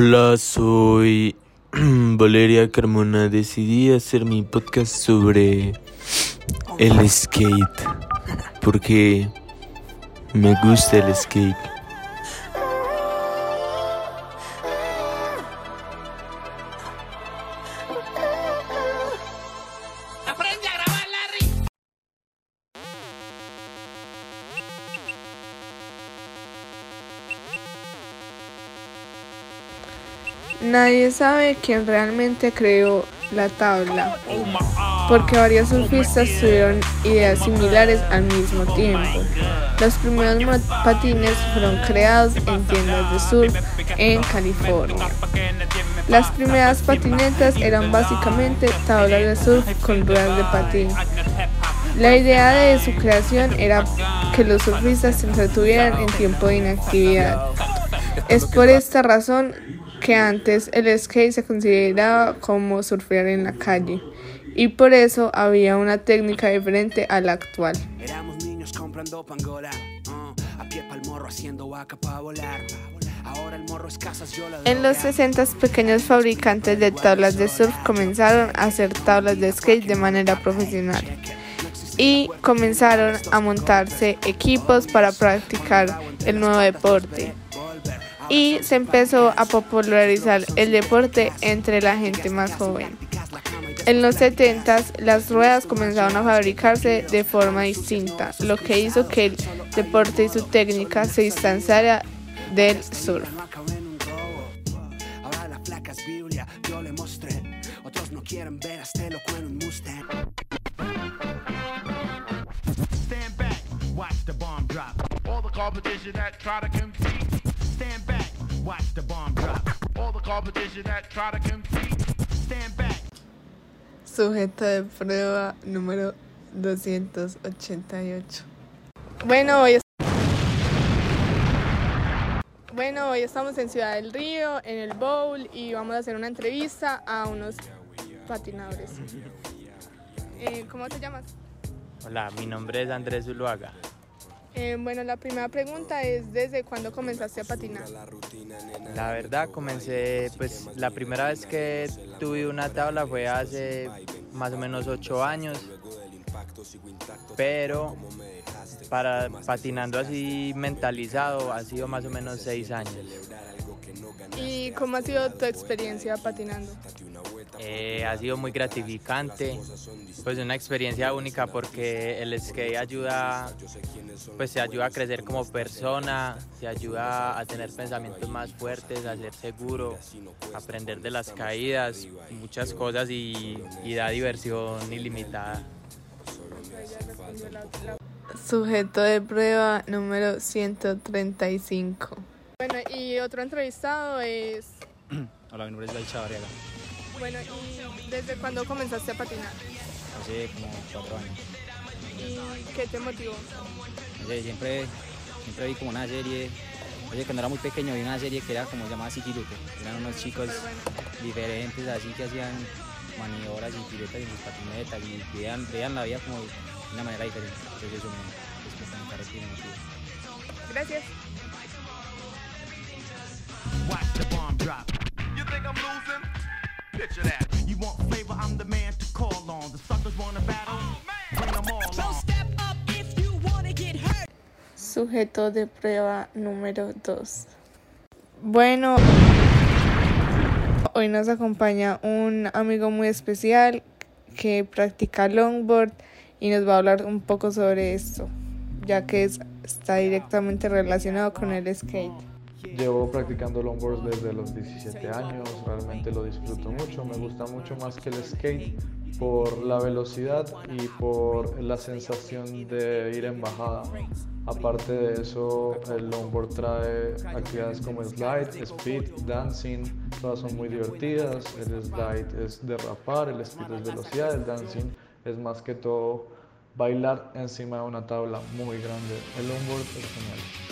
Hola, soy Valeria Carmona. Decidí hacer mi podcast sobre el skate porque me gusta el skate. Nadie sabe quién realmente creó la tabla, porque varios surfistas tuvieron ideas similares al mismo tiempo. Los primeros patines fueron creados en tiendas de surf en California. Las primeras patinetas eran básicamente tablas de surf con ruedas de patín. La idea de su creación era que los surfistas se entretuvieran en tiempo de inactividad. Es por esta razón que antes el skate se consideraba como surfear en la calle y por eso había una técnica diferente a la actual. Éramos niños comprando pangola, uh, a pie pa'l morro haciendo vaca pa' volar. Ahora el morro es casas, yo la En los droga. 60 pequeños fabricantes de tablas de surf comenzaron a hacer tablas de skate de manera profesional y comenzaron a montarse equipos para practicar el nuevo deporte. Y se empezó a popularizar el deporte entre la gente más joven. En los 70 las ruedas comenzaron a fabricarse de forma distinta, lo que hizo que el deporte y su técnica se distanciara del surf. Stand back, watch the bomb drop. All the competition that try to compete. Stand back. Sujeto de prueba número 288. Bueno, hoy, bueno, hoy estamos en Ciudad del Río, en el Bowl, y vamos a hacer una entrevista a unos patinadores. Eh, ¿Cómo te llamas? Hola, mi nombre es Andrés Zuluaga. Eh, bueno, la primera pregunta es, ¿desde cuándo comenzaste a patinar? La verdad comencé, pues la primera vez que tuve una tabla fue hace más o menos ocho años, pero para patinando así mentalizado ha sido más o menos seis años. ¿Y cómo ha sido tu experiencia patinando? Eh, ha sido muy gratificante, pues una experiencia única porque el skate ayuda, pues se ayuda a crecer como persona, se ayuda a tener pensamientos más fuertes, a ser seguro, aprender de las caídas, muchas cosas y, y da diversión ilimitada. Sujeto de prueba número 135. Bueno, y otro entrevistado es, Hola, mi nombre es David Chavarriaga. bueno, ¿y desde cuándo comenzaste a patinar? Hace como cuatro años. ¿Y qué te motivó? Sé, siempre, siempre vi como una serie. Oye, cuando era muy pequeño vi una serie que era como llamada Lupe. Eran unos chicos diferentes, así que hacían maniobras y piruetas en sus patinetas y veían, veían la vida como de una manera diferente. Entonces eso me, pues, me parece que me motivó. Gracias. Sujeto de prueba número 2. Bueno, hoy nos acompaña un amigo muy especial que practica longboard y nos va a hablar un poco sobre esto, ya que es- está directamente relacionado con el skate. Llevo practicando longboard desde los 17 años, realmente lo disfruto mucho, me gusta mucho más que el skate por la velocidad y por la sensación de ir en bajada. Aparte de eso, el longboard trae actividades como slide, speed, dancing, todas son muy divertidas. El slide es derrapar, el speed es velocidad, el dancing es más que todo bailar encima de una tabla muy grande. El longboard es genial.